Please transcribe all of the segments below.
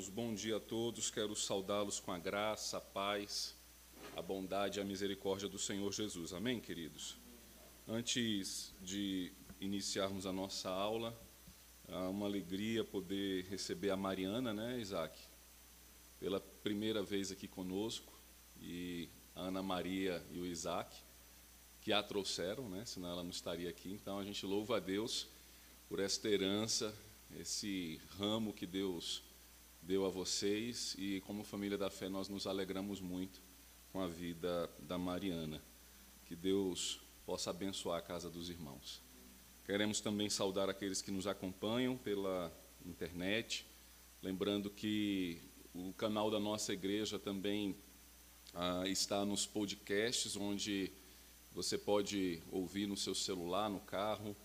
irmãos, bom dia a todos. Quero saudá-los com a graça, a paz, a bondade e a misericórdia do Senhor Jesus. Amém, queridos? Antes de iniciarmos a nossa aula, é uma alegria poder receber a Mariana, né, Isaac? Pela primeira vez aqui conosco, e a Ana Maria e o Isaac, que a trouxeram, né, senão ela não estaria aqui. Então a gente louva a Deus por esta herança, esse ramo que Deus deu a vocês e como família da fé nós nos alegramos muito com a vida da Mariana. Que Deus possa abençoar a casa dos irmãos. Queremos também saudar aqueles que nos acompanham pela internet, lembrando que o canal da nossa igreja também ah, está nos podcasts, onde você pode ouvir no seu celular, no carro,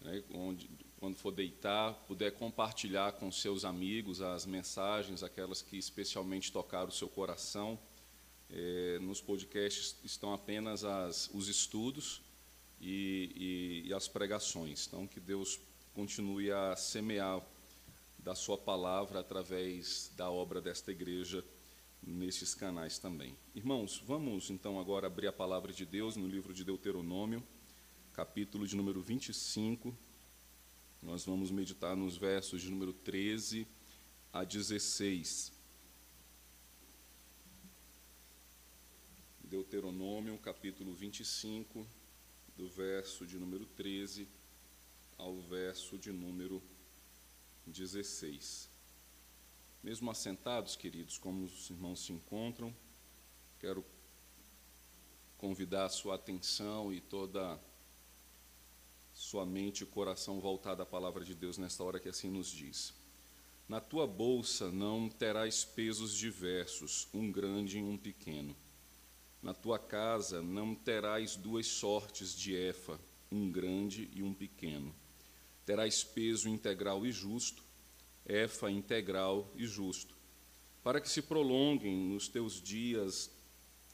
né, onde, quando for deitar, puder compartilhar com seus amigos as mensagens, aquelas que especialmente tocaram o seu coração. É, nos podcasts estão apenas as, os estudos e, e, e as pregações. Então, que Deus continue a semear da Sua palavra através da obra desta igreja nesses canais também. Irmãos, vamos então agora abrir a palavra de Deus no livro de Deuteronômio, capítulo de número 25 nós vamos meditar nos versos de número 13 a 16. Deuteronômio, capítulo 25, do verso de número 13 ao verso de número 16. Mesmo assentados, queridos, como os irmãos se encontram, quero convidar a sua atenção e toda sua mente e coração voltado à palavra de Deus nesta hora que assim nos diz. Na tua bolsa não terás pesos diversos, um grande e um pequeno. Na tua casa não terás duas sortes de efa, um grande e um pequeno. Terás peso integral e justo, efa integral e justo, para que se prolonguem nos teus dias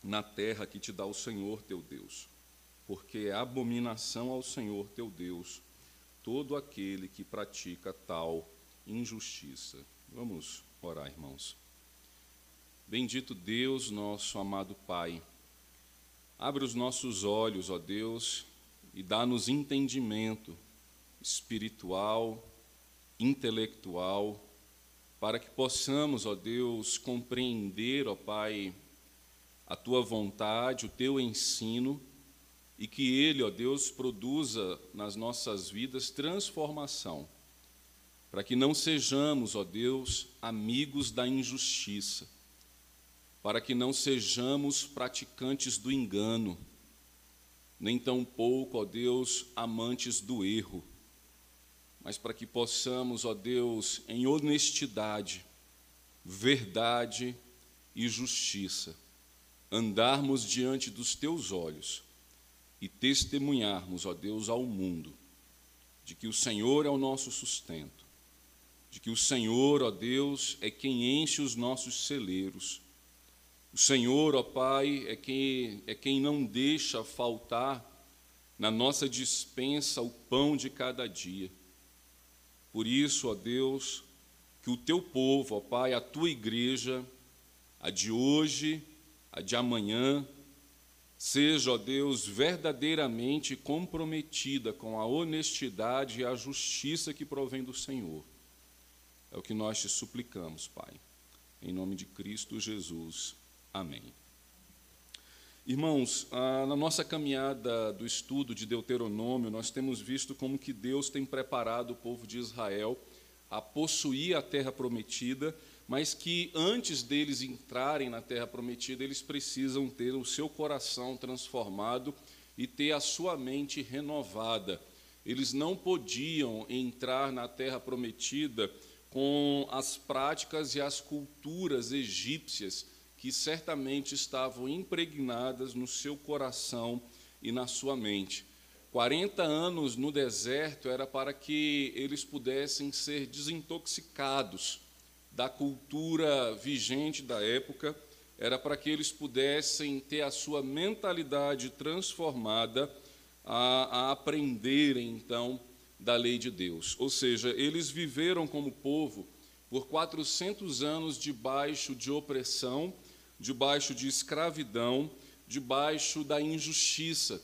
na terra que te dá o Senhor teu Deus porque é abominação ao Senhor teu Deus todo aquele que pratica tal injustiça. Vamos orar, irmãos. Bendito Deus, nosso amado Pai, abre os nossos olhos, ó Deus, e dá-nos entendimento espiritual, intelectual, para que possamos, ó Deus, compreender, ó Pai, a tua vontade, o teu ensino e que Ele, ó Deus, produza nas nossas vidas transformação, para que não sejamos, ó Deus, amigos da injustiça, para que não sejamos praticantes do engano, nem tampouco, ó Deus, amantes do erro, mas para que possamos, ó Deus, em honestidade, verdade e justiça, andarmos diante dos teus olhos e testemunharmos, ó Deus, ao mundo, de que o Senhor é o nosso sustento, de que o Senhor, ó Deus, é quem enche os nossos celeiros. O Senhor, ó Pai, é quem, é quem não deixa faltar na nossa dispensa o pão de cada dia. Por isso, ó Deus, que o teu povo, ó Pai, a tua igreja, a de hoje, a de amanhã, Seja, ó Deus, verdadeiramente comprometida com a honestidade e a justiça que provém do Senhor. É o que nós te suplicamos, Pai. Em nome de Cristo Jesus. Amém. Irmãos, na nossa caminhada do estudo de Deuteronômio, nós temos visto como que Deus tem preparado o povo de Israel a possuir a terra prometida mas que antes deles entrarem na terra prometida, eles precisam ter o seu coração transformado e ter a sua mente renovada. Eles não podiam entrar na terra prometida com as práticas e as culturas egípcias que certamente estavam impregnadas no seu coração e na sua mente. 40 anos no deserto era para que eles pudessem ser desintoxicados da cultura vigente da época, era para que eles pudessem ter a sua mentalidade transformada a, a aprenderem, então, da lei de Deus. Ou seja, eles viveram como povo por 400 anos debaixo de opressão, debaixo de escravidão, debaixo da injustiça.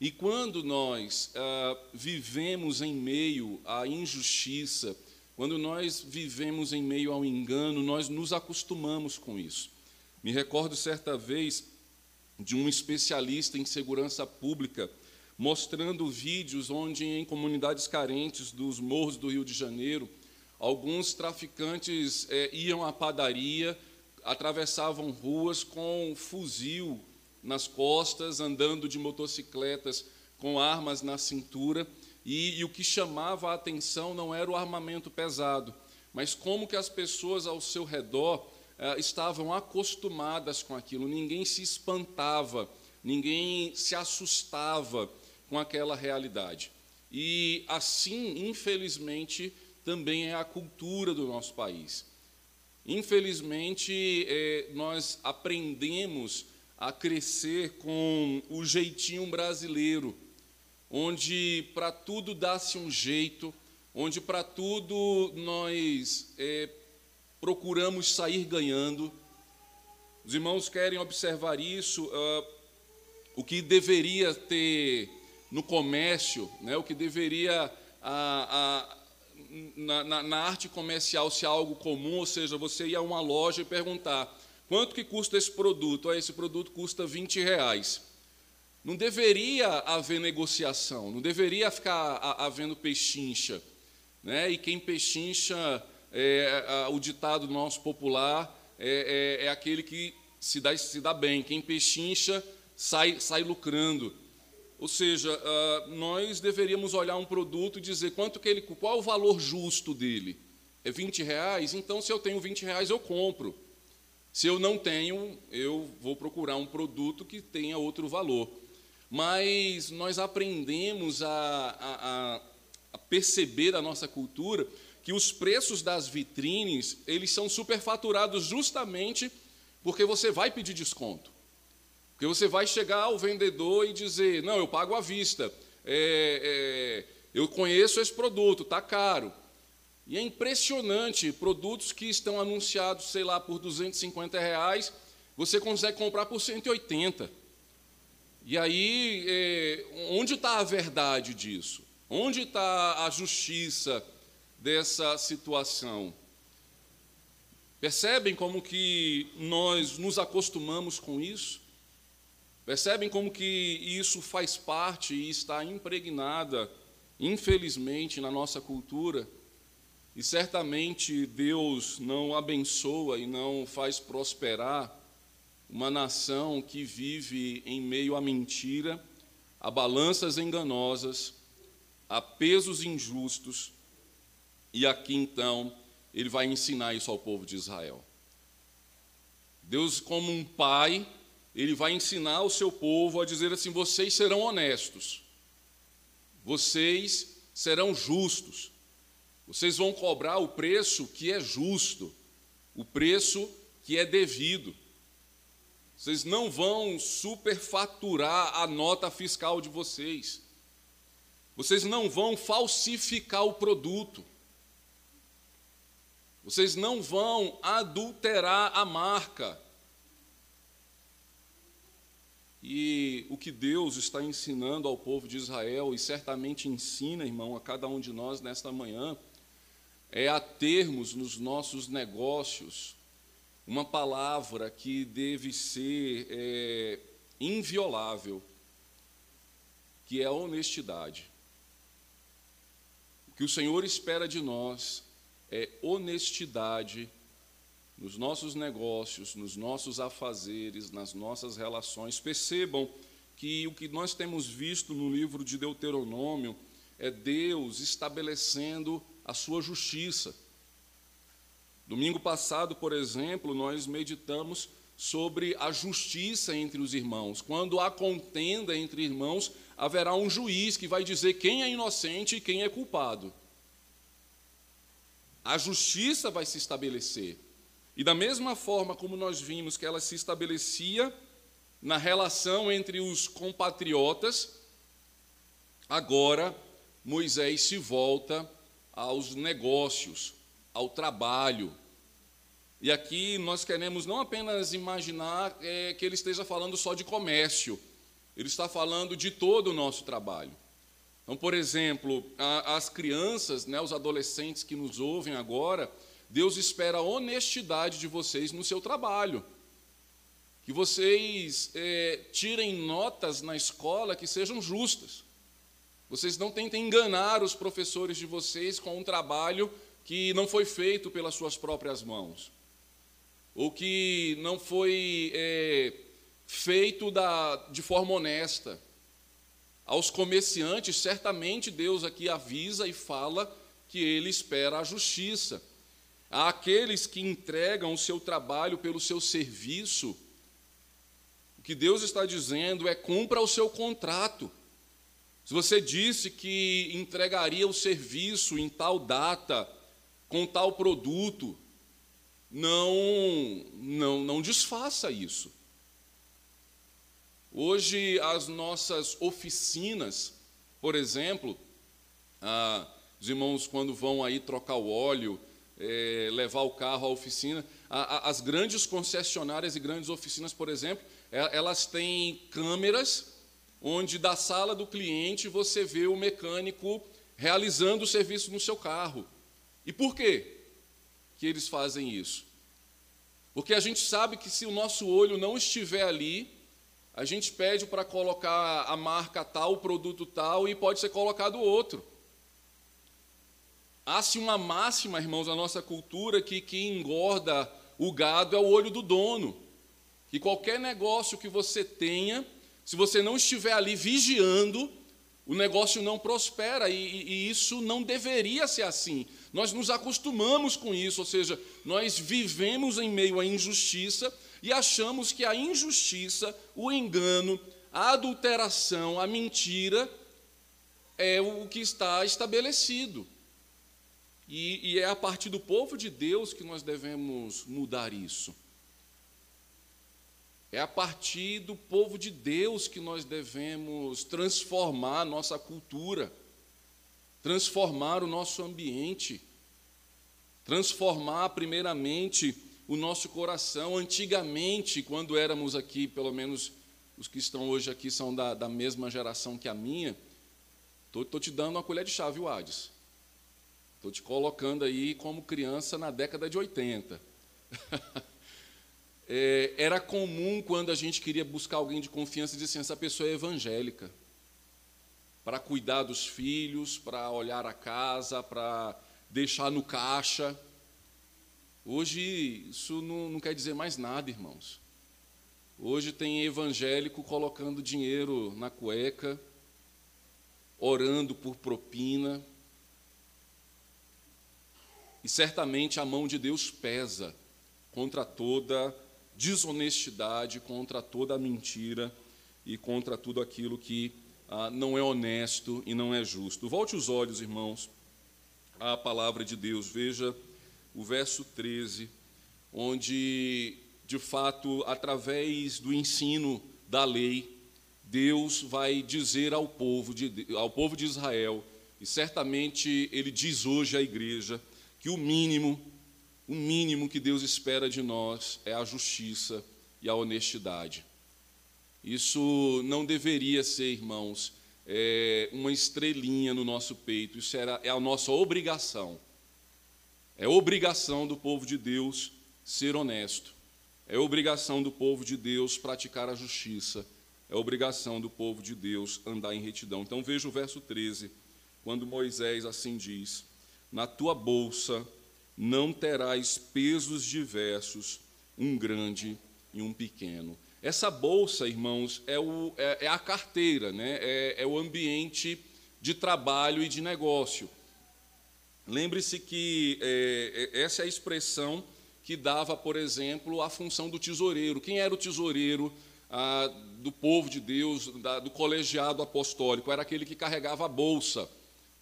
E quando nós ah, vivemos em meio à injustiça, quando nós vivemos em meio ao engano, nós nos acostumamos com isso. Me recordo certa vez de um especialista em segurança pública mostrando vídeos onde, em comunidades carentes dos morros do Rio de Janeiro, alguns traficantes é, iam à padaria, atravessavam ruas com fuzil nas costas, andando de motocicletas com armas na cintura, e, e o que chamava a atenção não era o armamento pesado, mas como que as pessoas ao seu redor é, estavam acostumadas com aquilo, ninguém se espantava, ninguém se assustava com aquela realidade. E assim, infelizmente, também é a cultura do nosso país. Infelizmente, é, nós aprendemos a crescer com o jeitinho brasileiro, onde para tudo dá-se um jeito, onde para tudo nós é, procuramos sair ganhando. Os irmãos querem observar isso, uh, o que deveria ter no comércio, né, o que deveria na, na, na, arte comercial ser algo comum, ou seja, você ir a uma loja e perguntar quanto que custa esse produto? Ah, esse produto custa 20 reais. Não deveria haver negociação, não deveria ficar havendo pechincha. Né? E quem pechincha, é, o ditado nosso popular, é, é, é aquele que se dá, se dá bem. Quem pechincha sai, sai lucrando. Ou seja, ah, nós deveríamos olhar um produto e dizer quanto que ele, qual o valor justo dele. É 20 reais? Então, se eu tenho 20 reais, eu compro. Se eu não tenho, eu vou procurar um produto que tenha outro valor. Mas nós aprendemos a, a, a perceber da nossa cultura que os preços das vitrines eles são superfaturados justamente porque você vai pedir desconto. Porque você vai chegar ao vendedor e dizer: não, eu pago à vista, é, é, eu conheço esse produto, está caro. E é impressionante, produtos que estão anunciados, sei lá, por 250 reais, você consegue comprar por 180. E aí, é, onde está a verdade disso? Onde está a justiça dessa situação? Percebem como que nós nos acostumamos com isso? Percebem como que isso faz parte e está impregnada, infelizmente, na nossa cultura? E certamente Deus não abençoa e não faz prosperar uma nação que vive em meio à mentira, a balanças enganosas, a pesos injustos, e aqui então ele vai ensinar isso ao povo de Israel. Deus, como um pai, ele vai ensinar o seu povo a dizer assim: vocês serão honestos, vocês serão justos, vocês vão cobrar o preço que é justo, o preço que é devido. Vocês não vão superfaturar a nota fiscal de vocês. Vocês não vão falsificar o produto. Vocês não vão adulterar a marca. E o que Deus está ensinando ao povo de Israel, e certamente ensina, irmão, a cada um de nós nesta manhã, é a termos nos nossos negócios uma palavra que deve ser é, inviolável, que é a honestidade. O que o Senhor espera de nós é honestidade nos nossos negócios, nos nossos afazeres, nas nossas relações. Percebam que o que nós temos visto no livro de Deuteronômio é Deus estabelecendo a sua justiça. Domingo passado, por exemplo, nós meditamos sobre a justiça entre os irmãos. Quando há contenda entre irmãos, haverá um juiz que vai dizer quem é inocente e quem é culpado. A justiça vai se estabelecer. E da mesma forma como nós vimos que ela se estabelecia na relação entre os compatriotas, agora Moisés se volta aos negócios, ao trabalho. E aqui nós queremos não apenas imaginar é, que ele esteja falando só de comércio, ele está falando de todo o nosso trabalho. Então, por exemplo, a, as crianças, né, os adolescentes que nos ouvem agora, Deus espera a honestidade de vocês no seu trabalho. Que vocês é, tirem notas na escola que sejam justas. Vocês não tentem enganar os professores de vocês com um trabalho que não foi feito pelas suas próprias mãos, ou que não foi é, feito da, de forma honesta. Aos comerciantes, certamente Deus aqui avisa e fala que ele espera a justiça. Aqueles que entregam o seu trabalho pelo seu serviço, o que Deus está dizendo é: cumpra o seu contrato. Se você disse que entregaria o serviço em tal data, com tal produto, não, não, não desfaça isso. Hoje, as nossas oficinas, por exemplo, ah, os irmãos, quando vão aí trocar o óleo, é, levar o carro à oficina, a, a, as grandes concessionárias e grandes oficinas, por exemplo, é, elas têm câmeras onde da sala do cliente você vê o mecânico realizando o serviço no seu carro. E por quê que eles fazem isso? Porque a gente sabe que se o nosso olho não estiver ali, a gente pede para colocar a marca tal, o produto tal, e pode ser colocado outro. Há-se uma máxima, irmãos, na nossa cultura que quem engorda o gado é o olho do dono. Que qualquer negócio que você tenha, se você não estiver ali vigiando, o negócio não prospera e, e, isso não deveria ser assim. Nós nos acostumamos com isso, ou seja, nós vivemos em meio à injustiça e achamos que a injustiça, o engano, a adulteração, a mentira é o que está estabelecido. E, e é a partir do povo de Deus que nós devemos mudar isso. É a partir do povo de Deus que nós devemos transformar nossa cultura, transformar o nosso ambiente, transformar primeiramente o nosso coração. Antigamente, quando éramos aqui, pelo menos os que estão hoje aqui são da, da mesma geração que a minha, estou te dando uma colher de chá, viu, Hades? Estou te colocando aí como criança na década de 80. é, era comum quando a gente queria buscar alguém de confiança dizer assim, essa pessoa é evangélica. Para cuidar dos filhos, para olhar a casa, para deixar no caixa. Hoje isso não, não quer dizer mais nada, irmãos. Hoje tem evangélico colocando dinheiro na cueca, orando por propina. E certamente a mão de Deus pesa contra toda desonestidade, contra toda mentira e contra tudo aquilo que ah, não é honesto e não é justo. Volte os olhos, irmãos, à palavra de Deus. Veja o verso 13, onde, de fato, através do ensino da lei, Deus vai dizer ao povo de, ao povo de Israel, e certamente ele diz hoje à igreja, que o mínimo o mínimo que Deus espera de nós é a justiça e a honestidade. Isso não deveria ser, irmãos, é, uma estrelinha no nosso peito, isso era, é a nossa obrigação. É obrigação do povo de Deus ser honesto, é obrigação do povo de Deus praticar a justiça, é obrigação do povo de Deus andar em retidão. Então veja o verso 13, quando Moisés assim diz: Na tua bolsa não terás pesos diversos, um grande e um pequeno. Essa bolsa, irmãos, é, o, é, é a carteira, né? É, é, o ambiente de trabalho e de negócio. Lembre-se que é, é, essa é a expressão que dava, por exemplo, a função do tesoureiro. Quem era o tesoureiro ah, do povo de Deus, da, do colegiado apostólico? Era aquele que carregava a bolsa.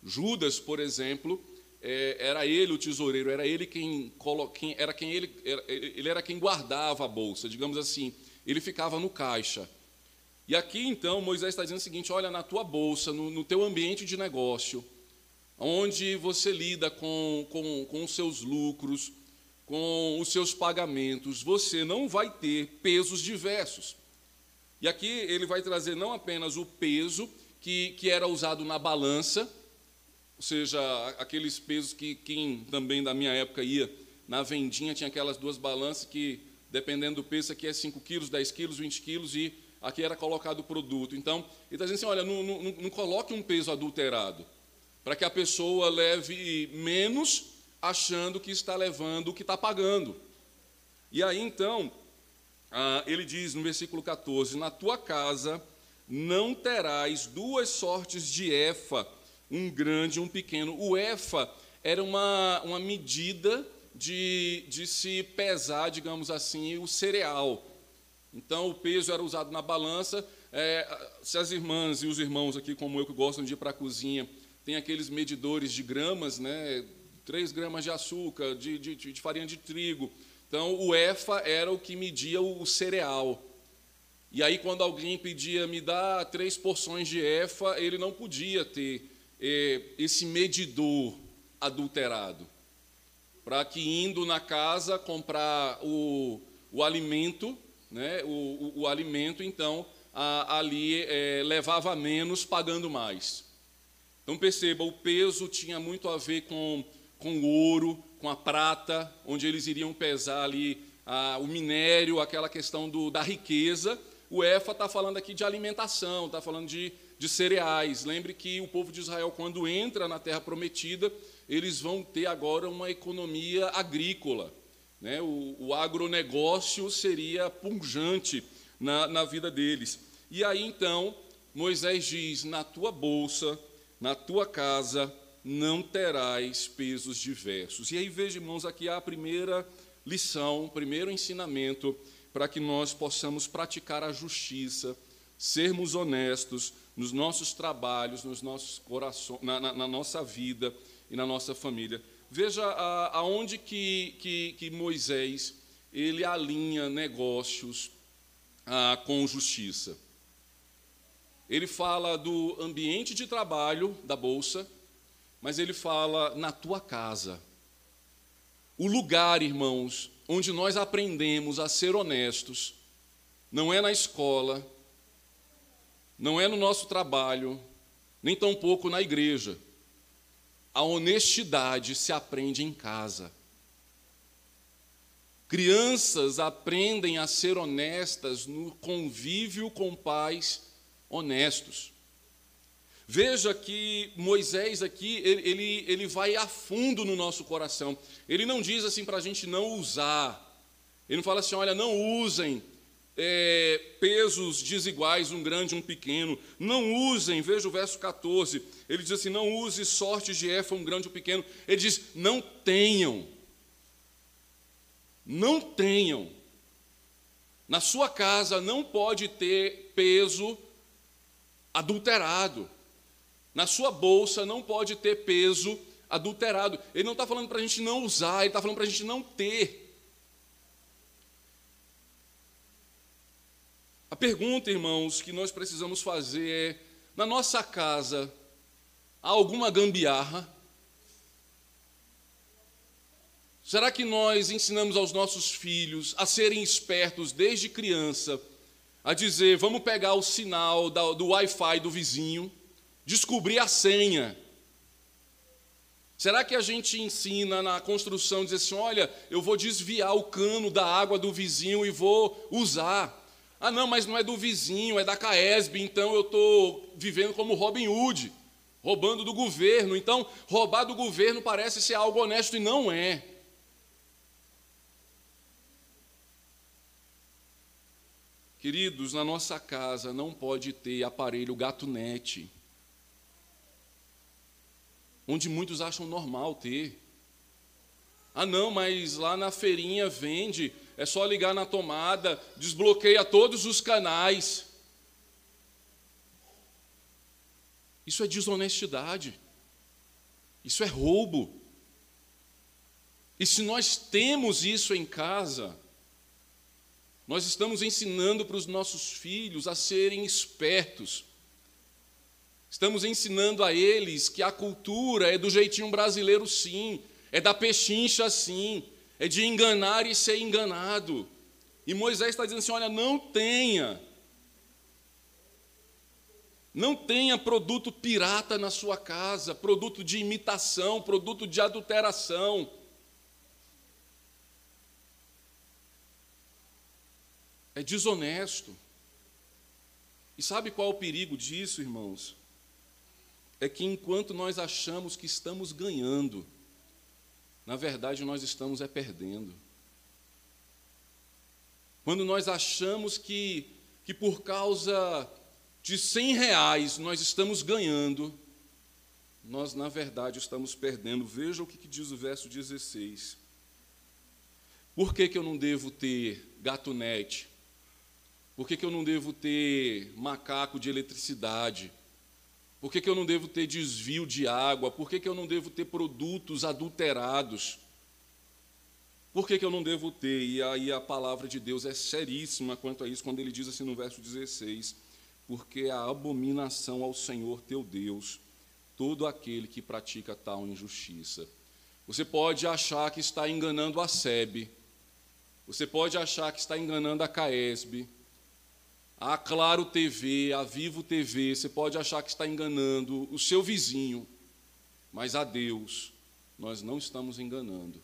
Judas, por exemplo, é, era ele o tesoureiro, era ele quem, era quem ele, ele era quem guardava a bolsa, digamos assim, ele ficava no caixa. E aqui então Moisés está dizendo o seguinte: olha, na tua bolsa, no, no teu ambiente de negócio, onde você lida com, com, com os seus lucros, com os seus pagamentos, você não vai ter pesos diversos. E aqui ele vai trazer não apenas o peso que, que era usado na balança, ou seja, aqueles pesos que quem também da minha época ia na vendinha, tinha aquelas duas balanças que, dependendo do peso, aqui é 5 quilos, 10 quilos, 20 quilos, e aqui era colocado o produto. Então, ele está dizendo assim, olha, não, não, não coloque um peso adulterado, para que a pessoa leve menos, achando que está levando o que está pagando. E aí, então, ah, ele diz no versículo 14: Na tua casa não terás duas sortes de efa, um grande e um pequeno. O efa era uma, uma medida de, de se pesar, digamos assim, o cereal. Então, o peso era usado na balança. É, se as irmãs e os irmãos aqui, como eu, que gostam de ir para a cozinha, tem aqueles medidores de gramas, né? 3 gramas de açúcar, de, de, de farinha de trigo, então, o EFA era o que media o cereal. E aí, quando alguém pedia, me dá três porções de EFA, ele não podia ter eh, esse medidor adulterado. Para que, indo na casa comprar o, o alimento, né, o, o, o alimento, então, a, ali eh, levava menos, pagando mais. Então, perceba, o peso tinha muito a ver com, com ouro, com a prata, onde eles iriam pesar ali o minério, aquela questão do, da riqueza. O EFA está falando aqui de alimentação, está falando de, de cereais. Lembre que o povo de Israel, quando entra na terra prometida, eles vão ter agora uma economia agrícola. Né? O, o agronegócio seria punjante na, na vida deles. E aí então, Moisés diz: na tua bolsa, na tua casa, não terás pesos diversos. E aí veja, irmãos, aqui há a primeira lição, o primeiro ensinamento para que nós possamos praticar a justiça, sermos honestos nos nossos trabalhos, nos nossos corações, na, na, na nossa vida e na nossa família. Veja aonde que, que, que, Moisés ele alinha negócios ah, com justiça. Ele fala do ambiente de trabalho da bolsa, mas ele fala na tua casa. O lugar, irmãos, onde nós aprendemos a ser honestos, não é na escola, não é no nosso trabalho, nem tampouco na igreja. A honestidade se aprende em casa. Crianças aprendem a ser honestas no convívio com pais honestos. Veja que Moisés aqui, ele, ele, vai a fundo no nosso coração. Ele não diz assim para a gente não usar. Ele não fala assim, olha, não usem é, pesos desiguais, um grande e um pequeno. Não usem, veja o verso 14. Ele diz assim: não use sortes de Efa, um grande ou um pequeno. Ele diz: não tenham. Não tenham. Na sua casa não pode ter peso adulterado. Na sua bolsa não pode ter peso adulterado. Ele não está falando para a gente não usar, ele está falando para a gente não ter. Pergunta, irmãos, que nós precisamos fazer é: na nossa casa, há alguma gambiarra? Será que nós ensinamos aos nossos filhos a serem espertos desde criança, a dizer, vamos pegar o sinal do Wi-Fi do vizinho, descobrir a senha. Será que a gente ensina na construção, dizer assim, olha, eu vou desviar o cano da água do vizinho e vou usar. Ah, não, mas não é do vizinho, é da Caesb, então eu estou vivendo como Robin Hood, roubando do governo. Então, roubar do governo parece ser algo honesto e não é. Queridos, na nossa casa não pode ter aparelho gato net onde muitos acham normal ter. Ah, não, mas lá na feirinha vende, é só ligar na tomada, desbloqueia todos os canais. Isso é desonestidade. Isso é roubo. E se nós temos isso em casa, nós estamos ensinando para os nossos filhos a serem espertos, Estamos ensinando a eles que a cultura é do jeitinho brasileiro, sim, é da pechincha, sim, é de enganar e ser enganado. E Moisés está dizendo assim: olha, não tenha, não tenha produto pirata na sua casa, produto de imitação, produto de adulteração. É desonesto. E sabe qual é o perigo disso, irmãos? É que enquanto nós achamos que estamos ganhando, na verdade nós estamos é perdendo. Quando nós achamos que, que por causa de 100 reais nós estamos ganhando, nós na verdade estamos perdendo. Veja o que, que diz o verso 16. Por que, que eu não devo ter gatunete? Por que, que eu não devo ter macaco de eletricidade? Por que, que eu não devo ter desvio de água? Por que, que eu não devo ter produtos adulterados? Por que, que eu não devo ter? E aí a palavra de Deus é seríssima quanto a isso, quando ele diz assim no verso 16: Porque a abominação ao Senhor teu Deus, todo aquele que pratica tal injustiça. Você pode achar que está enganando a SEB, você pode achar que está enganando a CAESB, a Claro TV, a Vivo TV, você pode achar que está enganando o seu vizinho, mas a Deus nós não estamos enganando.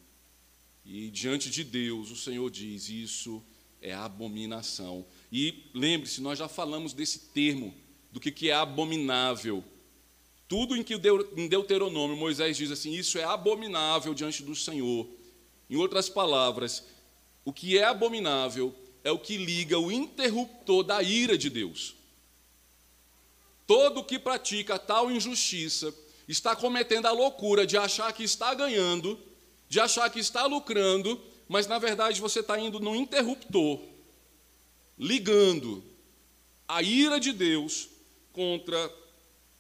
E diante de Deus, o Senhor diz: Isso é abominação. E lembre-se, nós já falamos desse termo, do que, que é abominável. Tudo em que em Deuteronômio Moisés diz assim: Isso é abominável diante do Senhor. Em outras palavras, o que é abominável é o que liga o interruptor da ira de Deus. Todo que pratica tal injustiça está cometendo a loucura de achar que está ganhando de achar que está lucrando, mas na verdade você está indo no interruptor, ligando a ira de Deus contra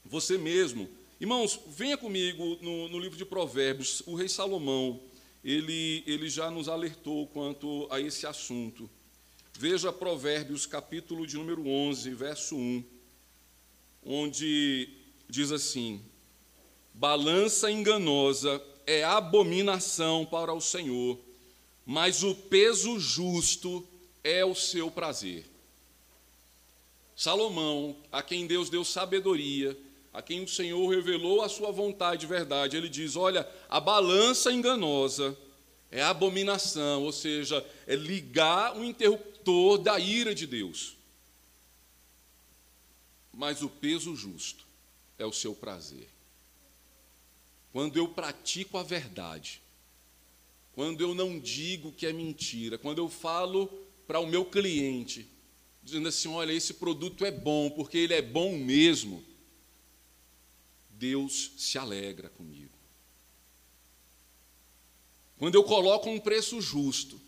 você mesmo. Irmãos, venha comigo no, no livro de Provérbios, o rei Salomão, ele, ele já nos alertou quanto a esse assunto. Veja Provérbios, capítulo de número 11, verso 1, onde diz assim: Balança enganosa é abominação para o Senhor, mas o peso justo é o seu prazer. Salomão, a quem Deus deu sabedoria, a quem o Senhor revelou a sua vontade e verdade, ele diz: Olha, a balança enganosa é abominação, ou seja, é ligar o interruptor da ira de Deus. Mas o peso justo é o seu prazer quando eu pratico a verdade, quando eu não digo que é mentira, quando eu falo para o meu cliente, dizendo assim: olha, esse produto é bom, porque ele é bom mesmo, Deus se alegra comigo. Quando eu coloco um preço justo,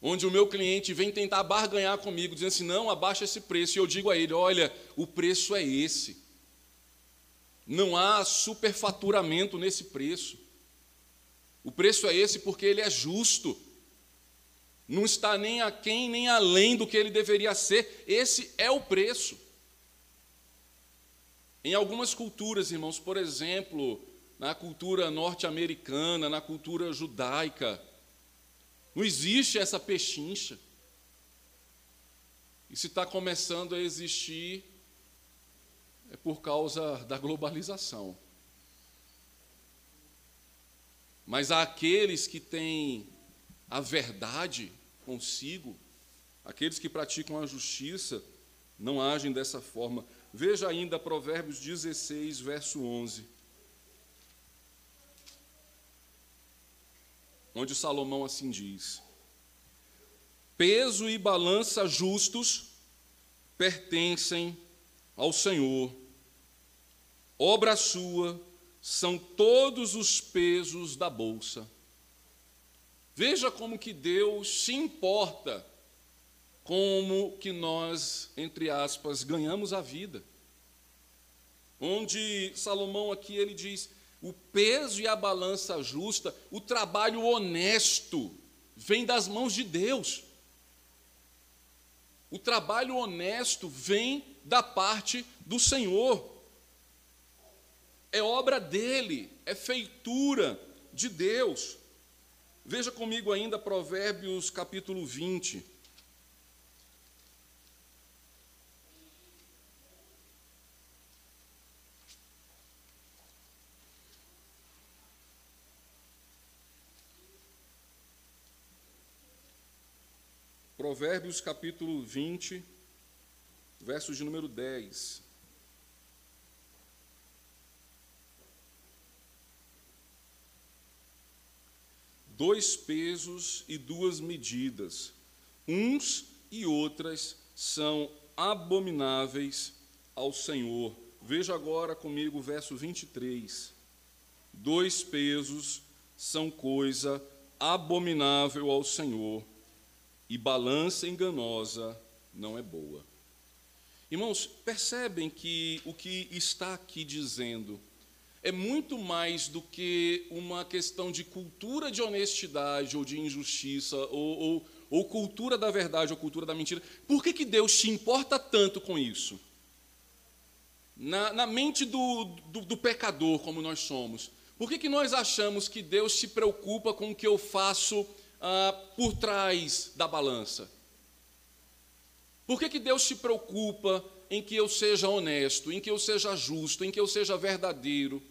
onde o meu cliente vem tentar barganhar comigo, dizendo assim: não, abaixa esse preço, e eu digo a ele: olha, o preço é esse. Não há superfaturamento nesse preço. O preço é esse porque ele é justo. Não está nem aquém nem além do que ele deveria ser. Esse é o preço. Em algumas culturas, irmãos, por exemplo, na cultura norte-americana, na cultura judaica, não existe essa pechincha. E se está começando a existir, é por causa da globalização. Mas aqueles que têm a verdade consigo, aqueles que praticam a justiça, não agem dessa forma. Veja ainda Provérbios 16, verso 11. Onde Salomão assim diz: Peso e balança justos pertencem ao Senhor. Obra sua são todos os pesos da bolsa. Veja como que Deus se importa como que nós, entre aspas, ganhamos a vida. Onde Salomão aqui ele diz: o peso e a balança justa, o trabalho honesto, vem das mãos de Deus. O trabalho honesto vem da parte do Senhor. é obra dele, é feitura de Deus. Veja comigo ainda Provérbios capítulo 20. Provérbios capítulo 20, versos de número 10. Dois pesos e duas medidas, uns e outras são abomináveis ao Senhor. Veja agora comigo o verso 23. Dois pesos são coisa abominável ao Senhor e balança enganosa não é boa. Irmãos, percebem que o que está aqui dizendo é muito mais do que uma questão de cultura de honestidade ou de injustiça, ou, ou, ou cultura da verdade ou cultura da mentira. Por que, que Deus te importa tanto com isso? Na, na mente do, do, do, pecador, como nós somos, por que, que nós achamos que Deus se preocupa com o que eu faço ah, por trás da balança? Por que, que Deus se preocupa em que eu seja honesto, em que eu seja justo, em que eu seja verdadeiro?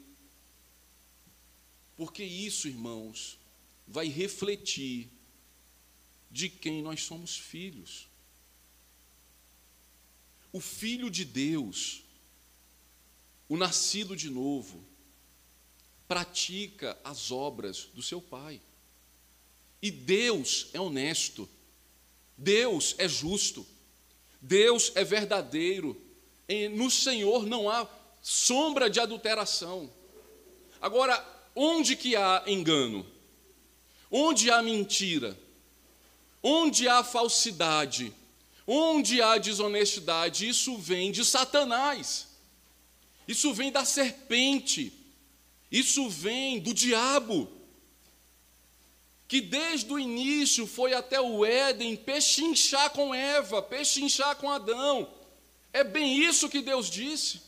Porque isso, irmãos, vai refletir de quem nós somos filhos. O filho de Deus, o nascido de novo, pratica as obras do seu pai. E Deus é honesto, Deus é justo, Deus é verdadeiro, no Senhor não há sombra de adulteração. Agora, onde que há engano? Onde há mentira? Onde há falsidade? Onde há desonestidade? Isso vem de Satanás. Isso vem da serpente. Isso vem do diabo que desde o início foi até o Éden pechinchar com Eva, pechinchar com Adão. É bem isso que Deus disse.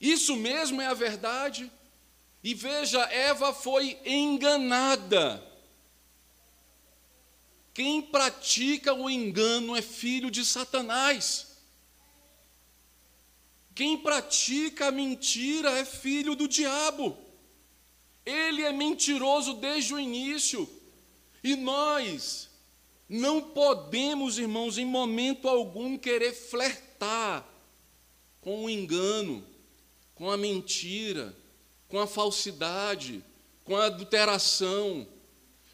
Isso mesmo é a verdade. E veja, Eva foi enganada. Quem pratica o engano é filho de Satanás. Quem pratica a mentira é filho do diabo. Ele é mentiroso desde o início. E nós não podemos, irmãos, em momento algum querer flertar com o engano, com a mentira, com a falsidade, com a adulteração.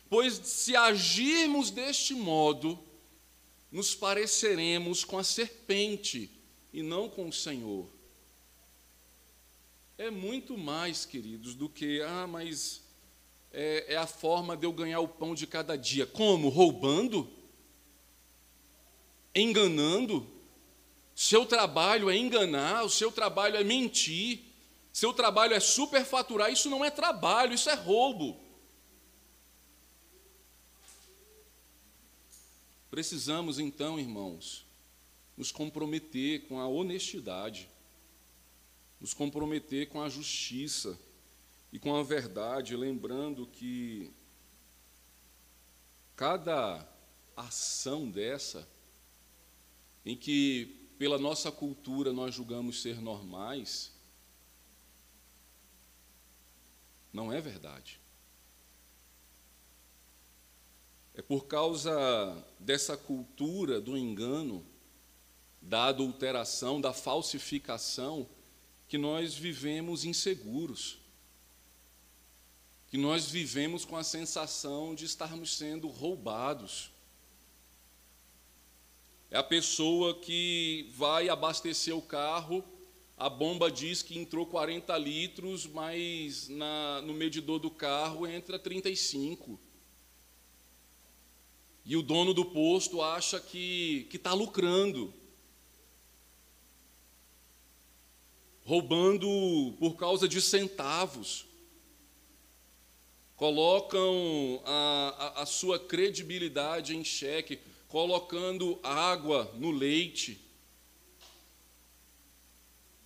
Pois se agirmos deste modo, nos pareceremos com a serpente e não com o Senhor é muito mais, queridos, do que, ah, mas é, é, a forma de eu ganhar o pão de cada dia. Como? Roubando? Enganando? Seu trabalho é enganar, o seu trabalho é mentir, seu trabalho é superfaturar. Isso não é trabalho, isso é roubo. Precisamos então, irmãos, nos comprometer com a honestidade nos comprometer com a justiça e com a verdade, lembrando que cada ação dessa, em que pela nossa cultura nós julgamos ser normais, não é verdade. É por causa dessa cultura do engano, da adulteração, da falsificação, que nós vivemos inseguros, que nós vivemos com a sensação de estarmos sendo roubados. É a pessoa que vai abastecer o carro, a bomba diz que entrou 40 litros, mas na, no medidor do carro entra 35. E o dono do posto acha que está lucrando. Roubando por causa de centavos, colocam a, a, a sua credibilidade em xeque, colocando água no leite,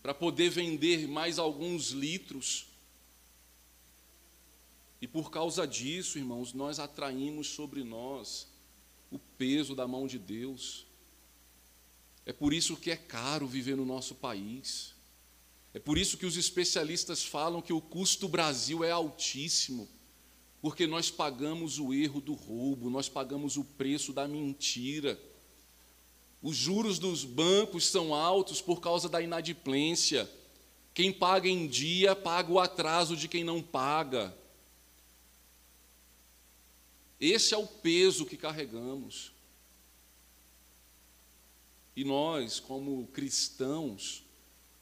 para poder vender mais alguns litros. E por causa disso, irmãos, nós atraímos sobre nós o peso da mão de Deus. É por isso que é caro viver no nosso país. É por isso que os especialistas falam que o custo Brasil é altíssimo, porque nós pagamos o erro do roubo, nós pagamos o preço da mentira. Os juros dos bancos são altos por causa da inadimplência. Quem paga em dia paga o atraso de quem não paga. Esse é o peso que carregamos. E nós, como cristãos,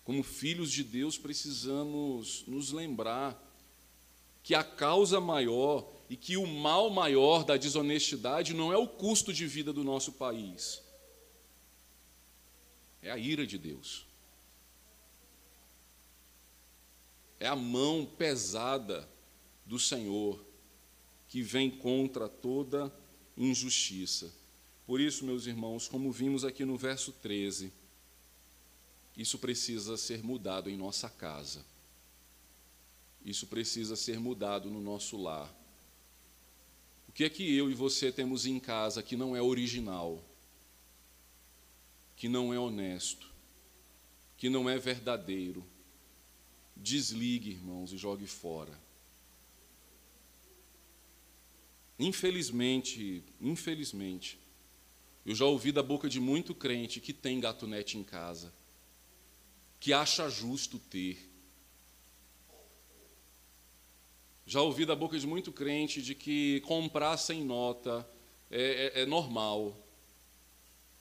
como filhos de Deus, precisamos nos lembrar que a causa maior e que o mal maior da desonestidade não é o custo de vida do nosso país, é a ira de Deus. É a mão pesada do Senhor que vem contra toda injustiça. Por isso, meus irmãos, como vimos aqui no verso 13, isso precisa ser mudado em nossa casa. Isso precisa ser mudado no nosso lar. O que é que eu e você temos em casa que não é original, que não é honesto, que não é verdadeiro? Desligue, irmãos, e jogue fora. Infelizmente, infelizmente, eu já ouvi da boca de muito crente que tem gatunete em casa, que acha justo ter. Já ouvi da boca de muito crente de que comprar sem nota é, é, é normal.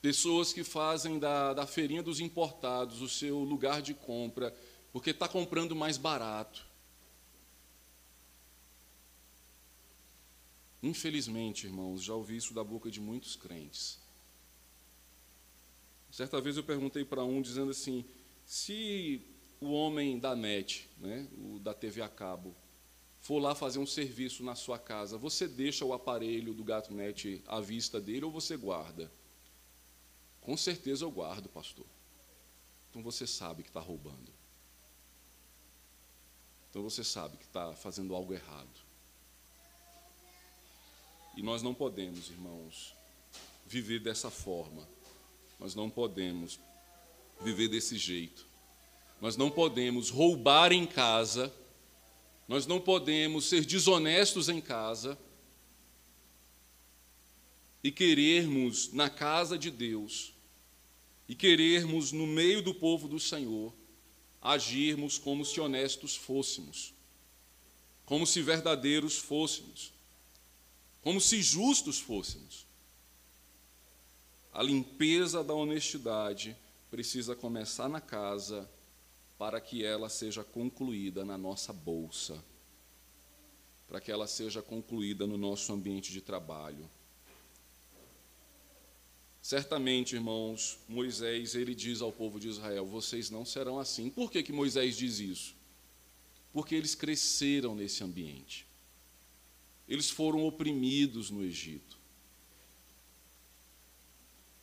Pessoas que fazem da, da feirinha dos importados o seu lugar de compra, porque está comprando mais barato. Infelizmente, irmãos, já ouvi isso da boca de muitos crentes. Certa vez eu perguntei para um, dizendo assim: se o homem da net, né, o da TV a cabo, for lá fazer um serviço na sua casa, você deixa o aparelho do gato net à vista dele ou você guarda? Com certeza eu guardo, pastor. Então você sabe que está roubando. Então você sabe que está fazendo algo errado. E nós não podemos, irmãos, viver dessa forma. Nós não podemos viver desse jeito. Nós não podemos roubar em casa. Nós não podemos ser desonestos em casa e querermos na casa de Deus e querermos no meio do povo do Senhor agirmos como se honestos fôssemos, como se verdadeiros fôssemos como se justos fôssemos. A limpeza da honestidade precisa começar na casa para que ela seja concluída na nossa bolsa, para que ela seja concluída no nosso ambiente de trabalho. Certamente, irmãos, Moisés ele diz ao povo de Israel: vocês não serão assim. Por que, que Moisés diz isso? Porque eles cresceram nesse ambiente. Eles foram oprimidos no Egito.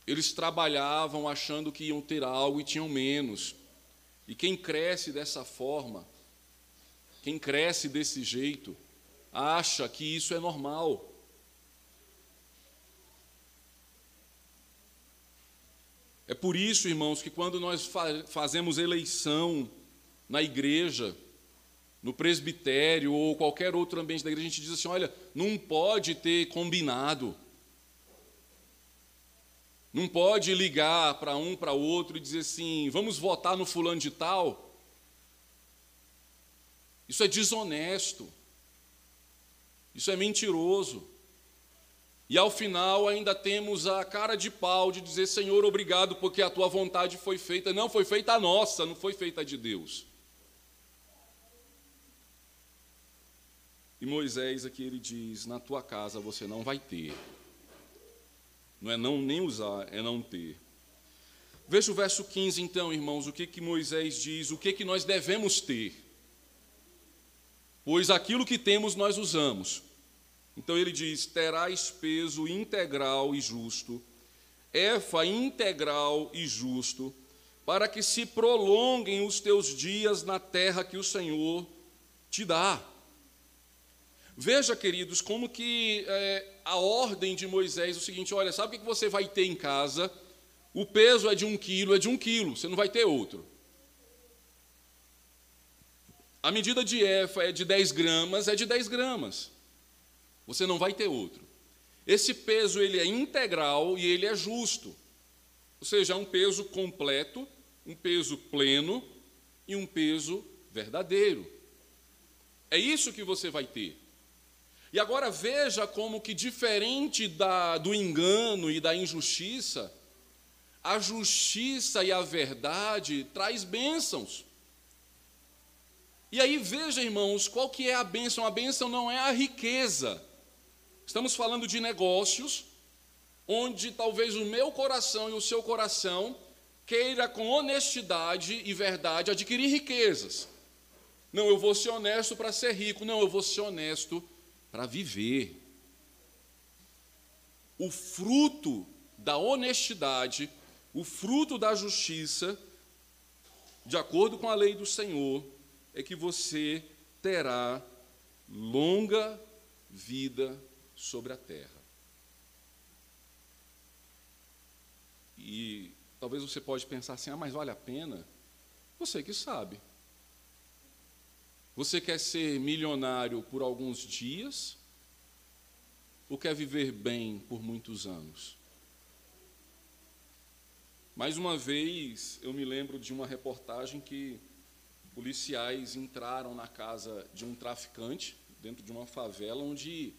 Eles trabalhavam achando que iam ter algo e tinham menos. E quem cresce dessa forma, quem cresce desse jeito, acha que isso é normal. É por isso, irmãos, que quando nós fazemos eleição na igreja, no presbitério ou qualquer outro ambiente da igreja, a gente diz assim: olha, não pode ter combinado. Não pode ligar para um, para outro e dizer assim: vamos votar no fulano de tal. Isso é desonesto. Isso é mentiroso. E ao final ainda temos a cara de pau de dizer: Senhor, obrigado porque a tua vontade foi feita. Não, foi feita a nossa, não foi feita a de Deus. E Moisés aqui ele diz: Na tua casa você não vai ter. Não é não nem usar, é não ter. Veja o verso 15 então, irmãos, o que que Moisés diz, o que que nós devemos ter. Pois aquilo que temos nós usamos. Então ele diz: terás peso integral e justo, efa integral e justo, para que se prolonguem os teus dias na terra que o Senhor te dá. Veja, queridos, como que é, a ordem de Moisés é o seguinte: olha, sabe o que você vai ter em casa? O peso é de um quilo, é de um quilo, você não vai ter outro. A medida de EFA é de 10 gramas, é de 10 gramas. Você não vai ter outro. Esse peso ele é integral e ele é justo. Ou seja, é um peso completo, um peso pleno e um peso verdadeiro. É isso que você vai ter. E agora veja como que diferente da, do engano e da injustiça, a justiça e a verdade traz bênçãos. E aí veja, irmãos, qual que é a bênção? A bênção não é a riqueza. Estamos falando de negócios onde talvez o meu coração e o seu coração queira com honestidade e verdade adquirir riquezas. Não, eu vou ser honesto para ser rico. Não, eu vou ser honesto para viver. O fruto da honestidade, o fruto da justiça, de acordo com a lei do Senhor, é que você terá longa vida sobre a terra. E talvez você pode pensar assim: "Ah, mas vale a pena?" Você que sabe. Você quer ser milionário por alguns dias ou quer viver bem por muitos anos? Mais uma vez, eu me lembro de uma reportagem que policiais entraram na casa de um traficante, dentro de uma favela, onde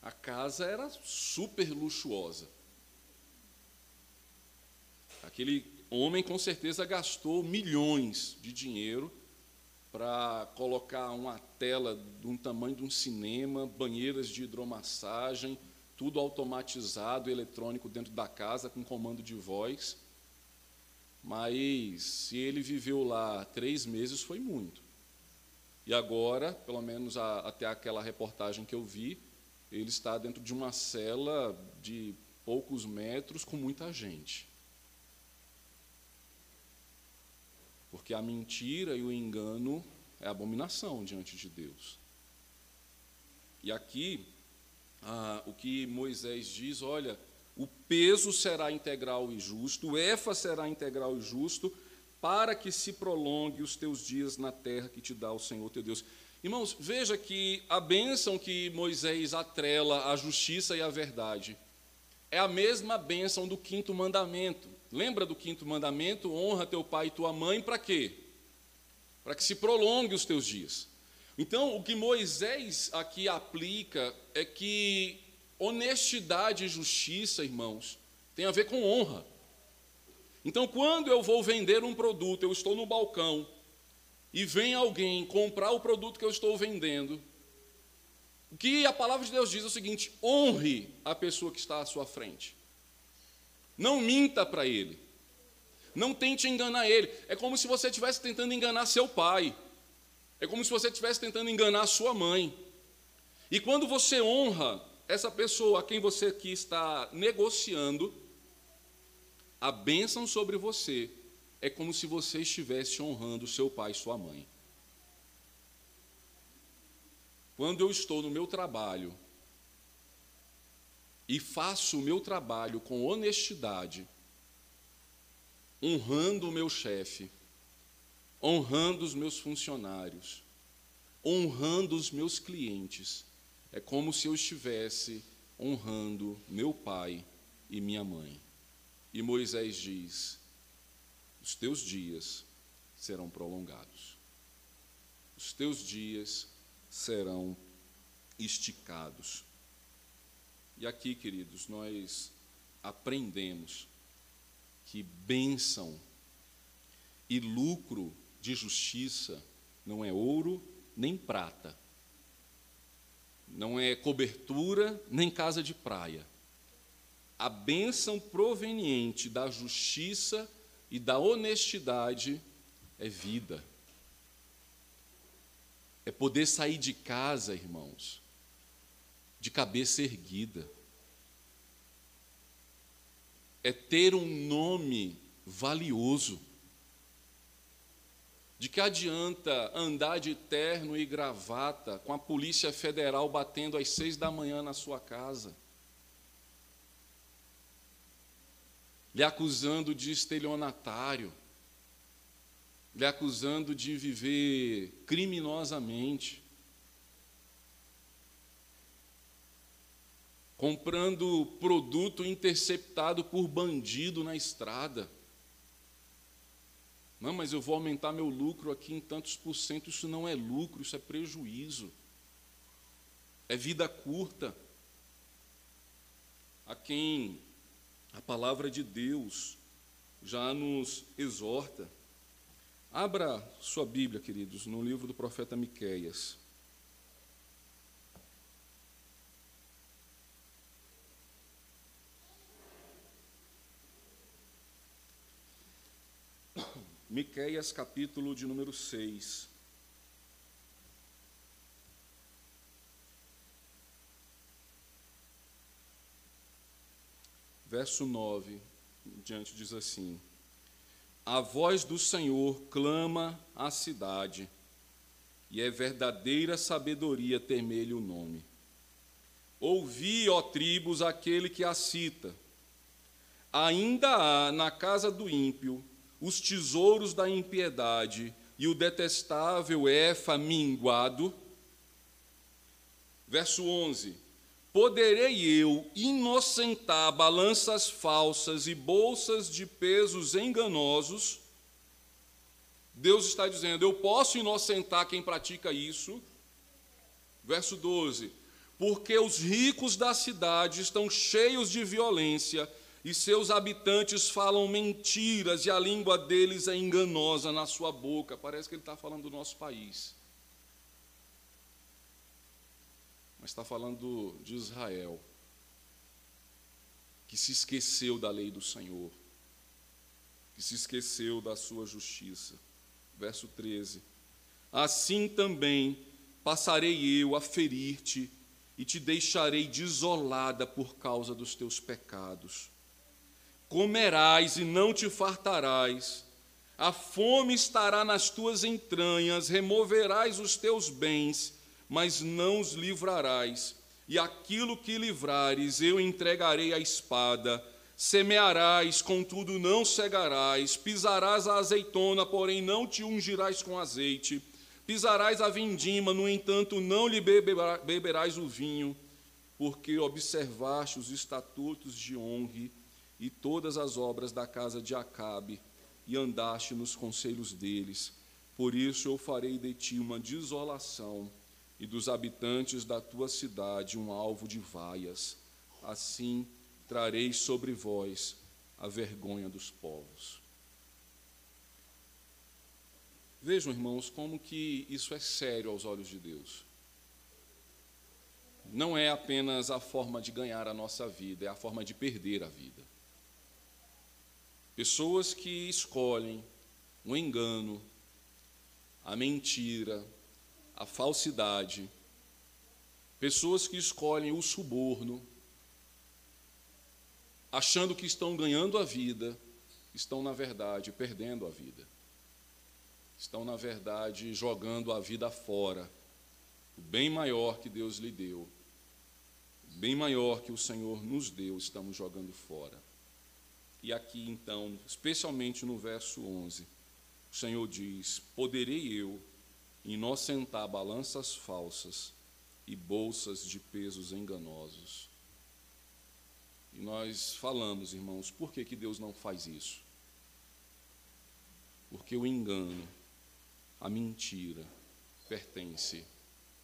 a casa era super luxuosa. Aquele homem com certeza gastou milhões de dinheiro para colocar uma tela de um tamanho de um cinema, banheiras de hidromassagem, tudo automatizado, eletrônico dentro da casa, com comando de voz. Mas se ele viveu lá três meses, foi muito. E agora, pelo menos a, até aquela reportagem que eu vi, ele está dentro de uma cela de poucos metros com muita gente. Porque a mentira e o engano é abominação diante de Deus. E aqui, ah, o que Moisés diz: olha, o peso será integral e justo, o EFA será integral e justo, para que se prolongue os teus dias na terra que te dá o Senhor teu Deus. Irmãos, veja que a bênção que Moisés atrela à justiça e à verdade é a mesma bênção do quinto mandamento. Lembra do quinto mandamento? Honra teu pai e tua mãe para quê? Para que se prolongue os teus dias. Então, o que Moisés aqui aplica é que honestidade e justiça, irmãos, tem a ver com honra. Então, quando eu vou vender um produto, eu estou no balcão e vem alguém comprar o produto que eu estou vendendo, o que a palavra de Deus diz é o seguinte: honre a pessoa que está à sua frente. Não minta para ele. Não tente enganar ele. É como se você estivesse tentando enganar seu pai. É como se você estivesse tentando enganar sua mãe. E quando você honra essa pessoa a quem você aqui está negociando, a bênção sobre você é como se você estivesse honrando seu pai e sua mãe. Quando eu estou no meu trabalho e faço o meu trabalho com honestidade, honrando o meu chefe, honrando os meus funcionários, honrando os meus clientes, é como se eu estivesse honrando meu pai e minha mãe. E Moisés diz: os teus dias serão prolongados, os teus dias serão esticados. E aqui, queridos, nós aprendemos que bênção e lucro de justiça não é ouro nem prata, não é cobertura nem casa de praia. A bênção proveniente da justiça e da honestidade é vida. É poder sair de casa, irmãos, de cabeça erguida é ter um nome valioso. De que adianta andar de terno e gravata com a Polícia Federal batendo às seis da manhã na sua casa? Lhe acusando de estelionatário, lhe acusando de viver criminosamente, comprando produto interceptado por bandido na estrada. Não, mas eu vou aumentar meu lucro aqui em tantos por cento. Isso não é lucro, isso é prejuízo. É vida curta. A quem a palavra de Deus já nos exorta. Abra sua Bíblia, queridos, no livro do profeta Miqueias. Miqueias capítulo de número 6. Verso 9, diante diz assim: A voz do Senhor clama à cidade, e é verdadeira sabedoria temer-lhe o nome. Ouvi, ó tribos, aquele que a cita. Ainda há na casa do ímpio os tesouros da impiedade e o detestável Éfa minguado. Verso 11: Poderei eu inocentar balanças falsas e bolsas de pesos enganosos? Deus está dizendo: Eu posso inocentar quem pratica isso. Verso 12: Porque os ricos da cidade estão cheios de violência e seus habitantes falam mentiras, e a língua deles é enganosa na sua boca. Parece que ele está falando do nosso país. Mas está falando de Israel, que se esqueceu da lei do Senhor, que se esqueceu da sua justiça. Verso 13: Assim também passarei eu a ferir-te e te deixarei desolada por causa dos teus pecados comerás e não te fartarás, a fome estará nas tuas entranhas, removerás os teus bens, mas não os livrarás, e aquilo que livrares eu entregarei à espada. Semearás, contudo não cegarás, pisarás a azeitona, porém não te ungirás com azeite, pisarás a vindima, no entanto não lhe beberás o vinho, porque observaste os estatutos de honra e todas as obras da casa de Acabe, e andaste nos conselhos deles. Por isso eu farei de ti uma desolação, e dos habitantes da tua cidade um alvo de vaias. Assim trarei sobre vós a vergonha dos povos. Vejam, irmãos, como que isso é sério aos olhos de Deus. Não é apenas a forma de ganhar a nossa vida, é a forma de perder a vida. Pessoas que escolhem o engano, a mentira, a falsidade. Pessoas que escolhem o suborno, achando que estão ganhando a vida, estão, na verdade, perdendo a vida. Estão, na verdade, jogando a vida fora. O bem maior que Deus lhe deu, o bem maior que o Senhor nos deu, estamos jogando fora. E aqui, então, especialmente no verso 11, o Senhor diz: Poderei eu inocentar balanças falsas e bolsas de pesos enganosos. E nós falamos, irmãos, por que, que Deus não faz isso? Porque o engano, a mentira, pertence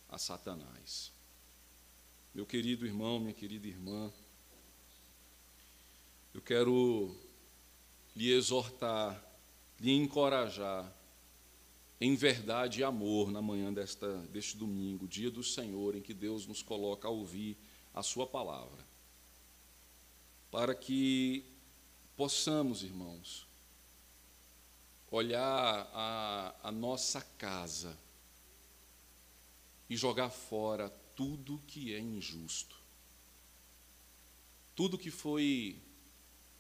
a Satanás. Meu querido irmão, minha querida irmã, eu quero lhe exortar, lhe encorajar, em verdade e amor, na manhã desta, deste domingo, dia do Senhor, em que Deus nos coloca a ouvir a Sua palavra, para que possamos, irmãos, olhar a, a nossa casa e jogar fora tudo que é injusto, tudo que foi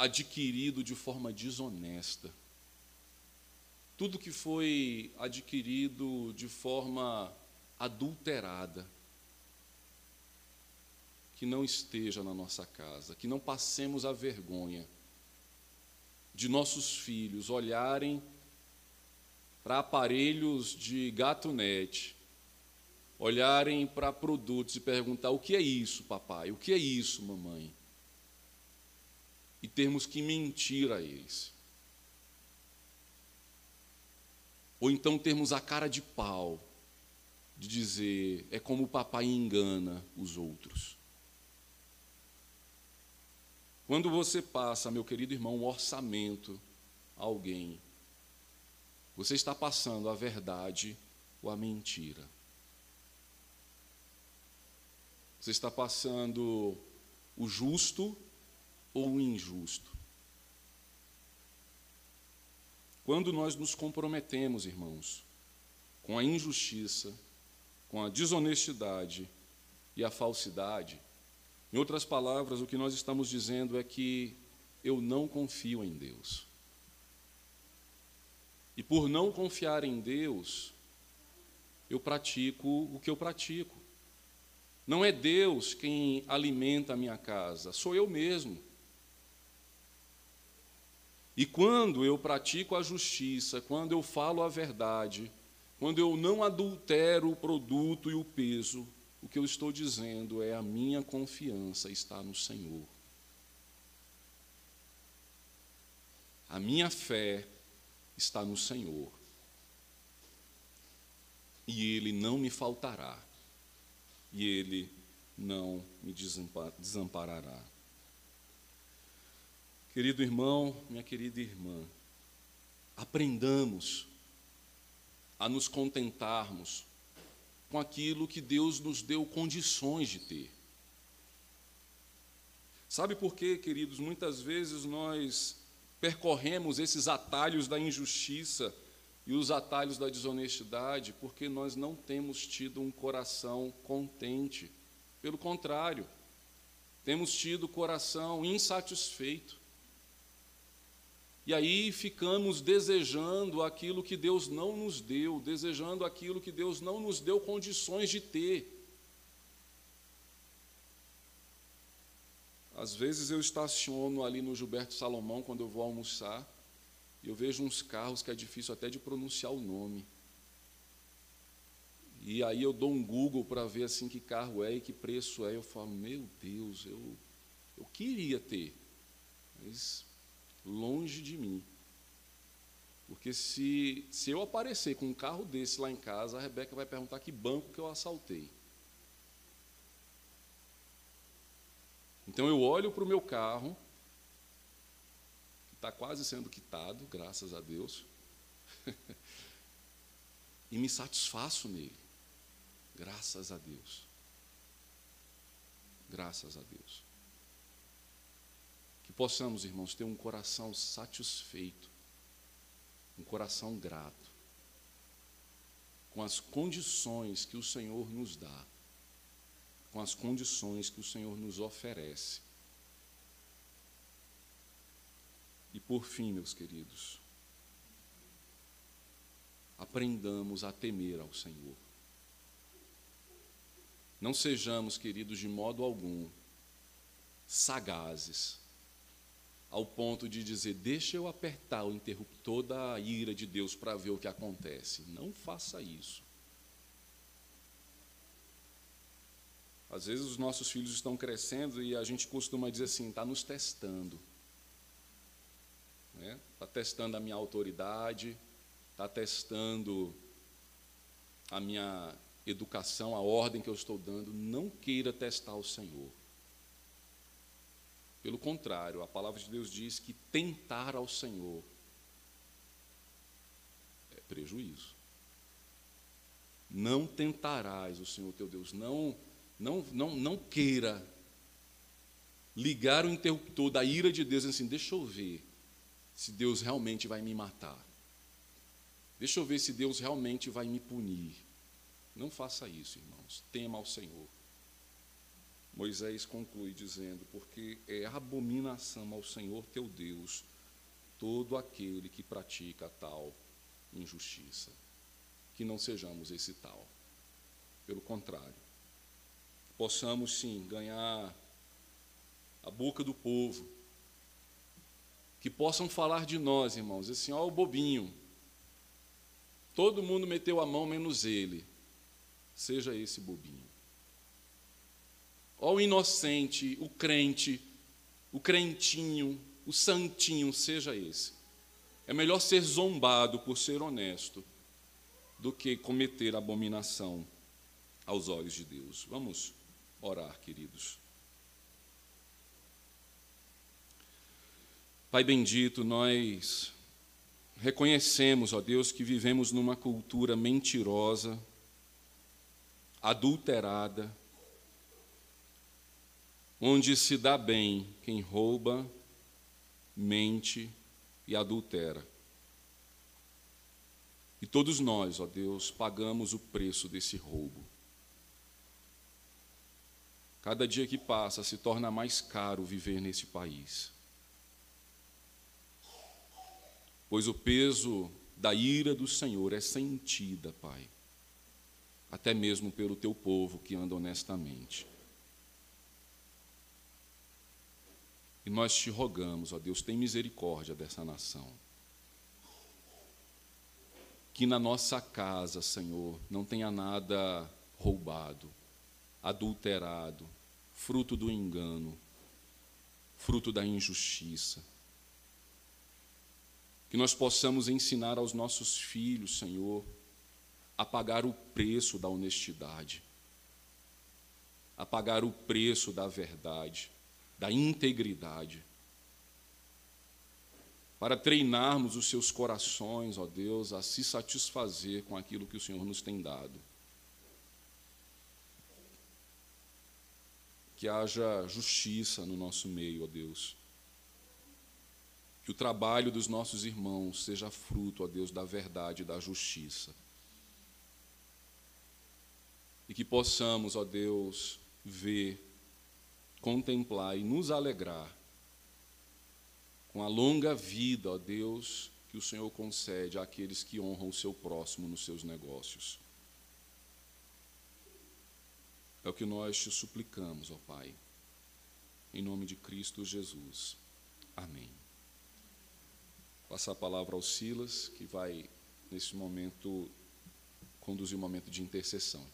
adquirido de forma desonesta. tudo que foi adquirido de forma adulterada, que não esteja na nossa casa, que não passemos a vergonha de nossos filhos olharem para aparelhos de gatunete, olharem para produtos e perguntar: o que é isso, papai? O que é isso, mamãe? E termos que mentir a eles. Ou então termos a cara de pau de dizer: é como o papai engana os outros. Quando você passa, meu querido irmão, um orçamento a alguém, você está passando a verdade ou a mentira. Você está passando o justo ou injusto. Quando nós nos comprometemos, irmãos, com a injustiça, com a desonestidade e a falsidade, em outras palavras, o que nós estamos dizendo é que eu não confio em Deus. E por não confiar em Deus, eu pratico o que eu pratico. Não é Deus quem alimenta a minha casa, sou eu mesmo. E quando eu pratico a justiça, quando eu falo a verdade, quando eu não adultero o produto e o peso, o que eu estou dizendo é a minha confiança está no Senhor. A minha fé está no Senhor. E Ele não me faltará. E Ele não me desamparará. Querido irmão, minha querida irmã, aprendamos a nos contentarmos com aquilo que Deus nos deu condições de ter. Sabe por quê, queridos? Muitas vezes nós percorremos esses atalhos da injustiça e os atalhos da desonestidade porque nós não temos tido um coração contente. Pelo contrário, temos tido coração insatisfeito. E aí ficamos desejando aquilo que Deus não nos deu, desejando aquilo que Deus não nos deu condições de ter. Às vezes eu estaciono ali no Gilberto Salomão quando eu vou almoçar, e eu vejo uns carros que é difícil até de pronunciar o nome. E aí eu dou um Google para ver assim que carro é e que preço é. Eu falo, meu Deus, eu, eu queria ter, mas longe de mim. Porque se, se eu aparecer com um carro desse lá em casa, a Rebeca vai perguntar que banco que eu assaltei. Então eu olho para o meu carro, que está quase sendo quitado, graças a Deus, e me satisfaço nele. Graças a Deus. Graças a Deus. Possamos, irmãos, ter um coração satisfeito, um coração grato, com as condições que o Senhor nos dá, com as condições que o Senhor nos oferece. E por fim, meus queridos, aprendamos a temer ao Senhor. Não sejamos, queridos, de modo algum sagazes ao ponto de dizer: deixa eu apertar o interruptor da ira de Deus para ver o que acontece. Não faça isso. Às vezes os nossos filhos estão crescendo e a gente costuma dizer assim: está nos testando. Está né? Tá testando a minha autoridade, está testando a minha educação, a ordem que eu estou dando. Não queira testar o Senhor. Pelo contrário, a palavra de Deus diz que tentar ao Senhor é prejuízo. Não tentarás o Senhor teu Deus, não, não, não, não queira ligar o interruptor da ira de Deus assim, deixa eu ver se Deus realmente vai me matar. Deixa eu ver se Deus realmente vai me punir. Não faça isso, irmãos. Tema ao Senhor. Moisés conclui dizendo: Porque é abominação ao Senhor teu Deus todo aquele que pratica tal injustiça. Que não sejamos esse tal. Pelo contrário, possamos sim ganhar a boca do povo, que possam falar de nós, irmãos, assim, ó, o bobinho. Todo mundo meteu a mão menos ele. Seja esse bobinho. Ó, o inocente, o crente, o crentinho, o santinho, seja esse. É melhor ser zombado por ser honesto do que cometer abominação aos olhos de Deus. Vamos orar, queridos. Pai bendito, nós reconhecemos, ó Deus, que vivemos numa cultura mentirosa, adulterada, onde se dá bem quem rouba, mente e adultera. E todos nós, ó Deus, pagamos o preço desse roubo. Cada dia que passa se torna mais caro viver nesse país. Pois o peso da ira do Senhor é sentida, Pai, até mesmo pelo teu povo que anda honestamente. E nós te rogamos, ó Deus, tem misericórdia dessa nação. Que na nossa casa, Senhor, não tenha nada roubado, adulterado, fruto do engano, fruto da injustiça. Que nós possamos ensinar aos nossos filhos, Senhor, a pagar o preço da honestidade, a pagar o preço da verdade, da integridade, para treinarmos os seus corações, ó Deus, a se satisfazer com aquilo que o Senhor nos tem dado. que haja justiça no nosso meio, ó Deus. Que o trabalho dos nossos irmãos seja fruto, ó Deus, da verdade e da justiça. E que possamos, ó Deus, ver, contemplar e nos alegrar com a longa vida, ó Deus, que o Senhor concede àqueles que honram o seu próximo nos seus negócios. É o que nós te suplicamos, ó Pai. Em nome de Cristo Jesus. Amém. Passar a palavra ao Silas, que vai, nesse momento, conduzir um momento de intercessão.